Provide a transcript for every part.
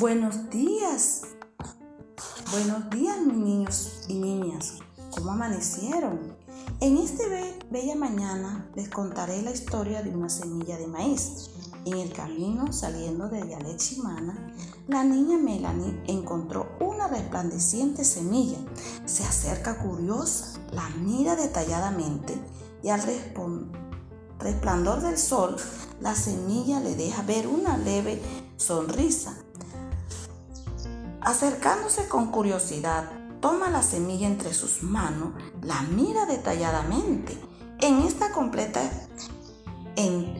Buenos días. Buenos días, mis niños y niñas. ¿Cómo amanecieron? En este bella mañana les contaré la historia de una semilla de maíz. En el camino saliendo de Yalechimana, la niña Melanie encontró una resplandeciente semilla. Se acerca curiosa, la mira detalladamente y al resplandor del sol, la semilla le deja ver una leve sonrisa Acercándose con curiosidad, toma la semilla entre sus manos, la mira detalladamente. En esta completa,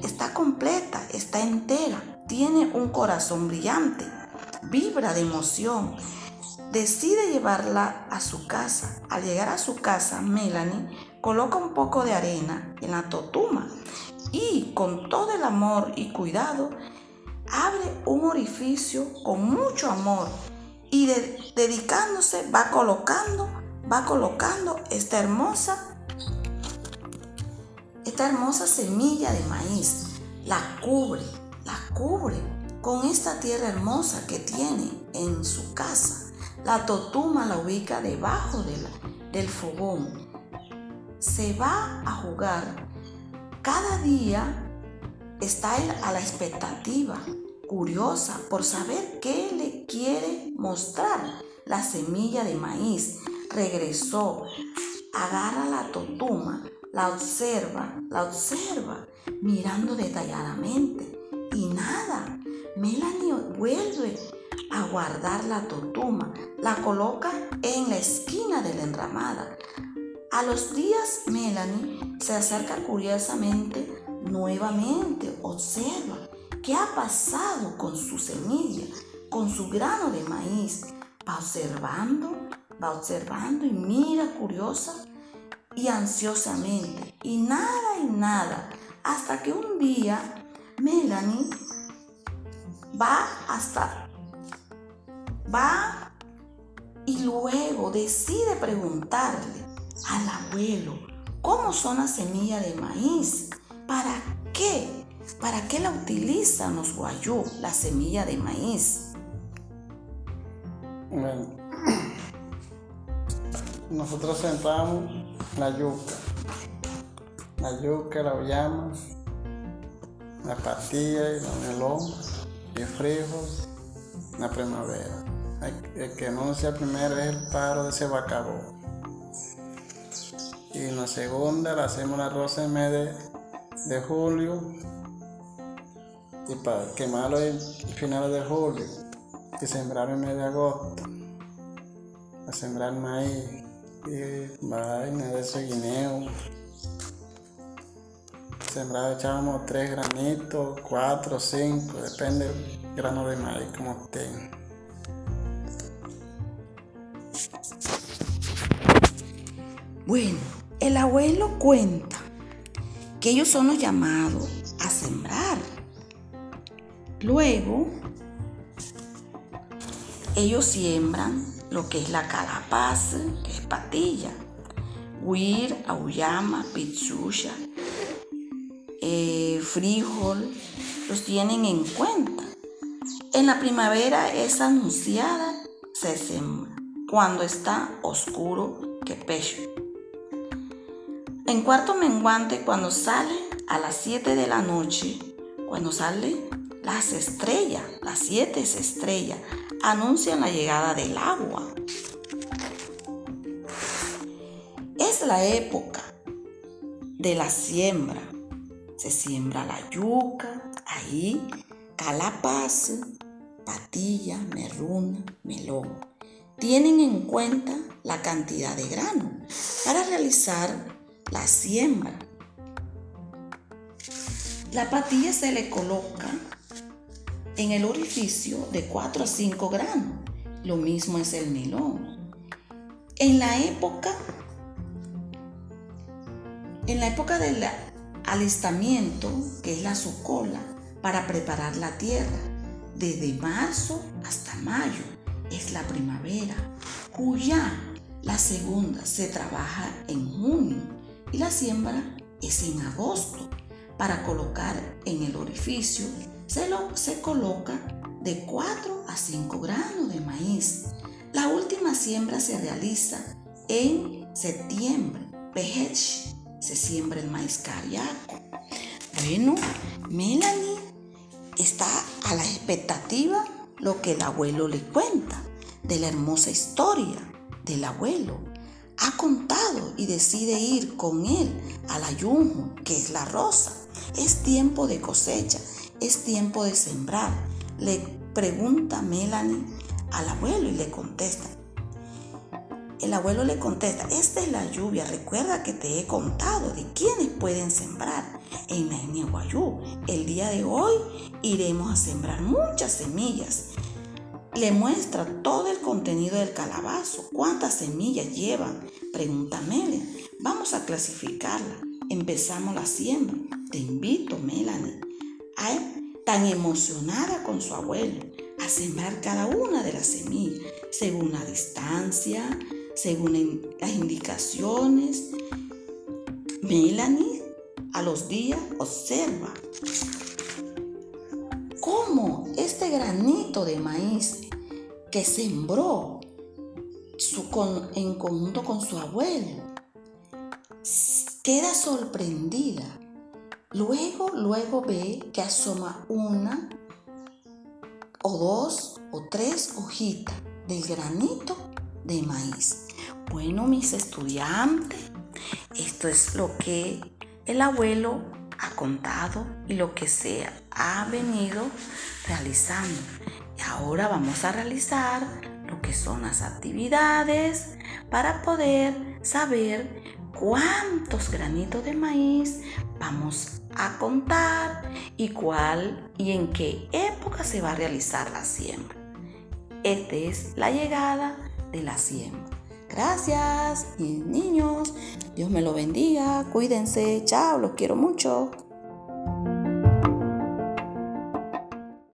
está completa, está entera, tiene un corazón brillante, vibra de emoción. Decide llevarla a su casa. Al llegar a su casa, Melanie coloca un poco de arena en la totuma y con todo el amor y cuidado abre un orificio con mucho amor y dedicándose va colocando, va colocando esta hermosa, esta hermosa semilla de maíz. La cubre, la cubre con esta tierra hermosa que tiene en su casa. La totuma la ubica debajo del fogón. Se va a jugar. Cada día está a la expectativa curiosa por saber qué le quiere mostrar. La semilla de maíz regresó, agarra la totuma, la observa, la observa, mirando detalladamente. Y nada, Melanie vuelve a guardar la totuma, la coloca en la esquina de la enramada. A los días, Melanie se acerca curiosamente nuevamente, observa ¿Qué ha pasado con su semilla, con su grano de maíz? Va observando, va observando y mira curiosa y ansiosamente. Y nada y nada. Hasta que un día Melanie va hasta... Va y luego decide preguntarle al abuelo cómo son las semillas de maíz. ¿Para qué? ¿Para qué la utilizan los guayú, la semilla de maíz? Bueno, nosotros sembramos la yuca, la yuca, la llama, la pastilla, el melón, el frijol, la primavera. El que anuncia primero es el paro de Sebacabó. Y en la segunda la hacemos la rosa en mes de julio y para quemarlo en finales de julio y sembrar en mes de agosto a sembrar maíz y vaina de ese guineo. Sembrar echábamos tres granitos cuatro cinco depende del grano de maíz como estén bueno el abuelo cuenta que ellos son los llamados a sembrar Luego, ellos siembran lo que es la calabaza, que es patilla, huir, auyama, pichucha, eh, frijol, los tienen en cuenta. En la primavera es anunciada, se sembra, cuando está oscuro que pecho. En cuarto menguante, cuando sale a las 7 de la noche, cuando sale las estrellas, las siete estrellas, anuncian la llegada del agua. Es la época de la siembra. Se siembra la yuca, ahí, calabaza, patilla, merruna, melón. Tienen en cuenta la cantidad de grano para realizar la siembra. La patilla se le coloca en el orificio de 4 a 5 granos. Lo mismo es el melón. En la época, en la época del alistamiento, que es la sucola, para preparar la tierra, desde marzo hasta mayo, es la primavera, cuya la segunda se trabaja en junio y la siembra es en agosto para colocar en el orificio se, lo, se coloca de 4 a 5 granos de maíz. La última siembra se realiza en septiembre. Pejech, se siembra el maíz cariaco. Bueno, Melanie está a la expectativa lo que el abuelo le cuenta de la hermosa historia del abuelo. Ha contado y decide ir con él al ayunjo, que es la rosa. Es tiempo de cosecha, es tiempo de sembrar. Le pregunta Melanie al abuelo y le contesta. El abuelo le contesta, esta es la lluvia, recuerda que te he contado de quiénes pueden sembrar en Guayú. El día de hoy iremos a sembrar muchas semillas. Le muestra todo el contenido del calabazo. ¿Cuántas semillas llevan? Pregunta Melanie. Vamos a clasificarla. Empezamos la siembra. Te invito, Melanie, tan emocionada con su abuelo, a sembrar cada una de las semillas según la distancia, según las indicaciones. Melanie a los días observa cómo este granito de maíz que sembró en conjunto con su abuelo queda sorprendida. Luego, luego ve que asoma una o dos o tres hojitas del granito de maíz. Bueno, mis estudiantes, esto es lo que el abuelo ha contado y lo que se ha venido realizando. Y ahora vamos a realizar lo que son las actividades para poder saber cuántos granitos de maíz vamos a contar y cuál y en qué época se va a realizar la siembra. Esta es la llegada de la siembra. Gracias, niños. Dios me lo bendiga. Cuídense. Chao, los quiero mucho.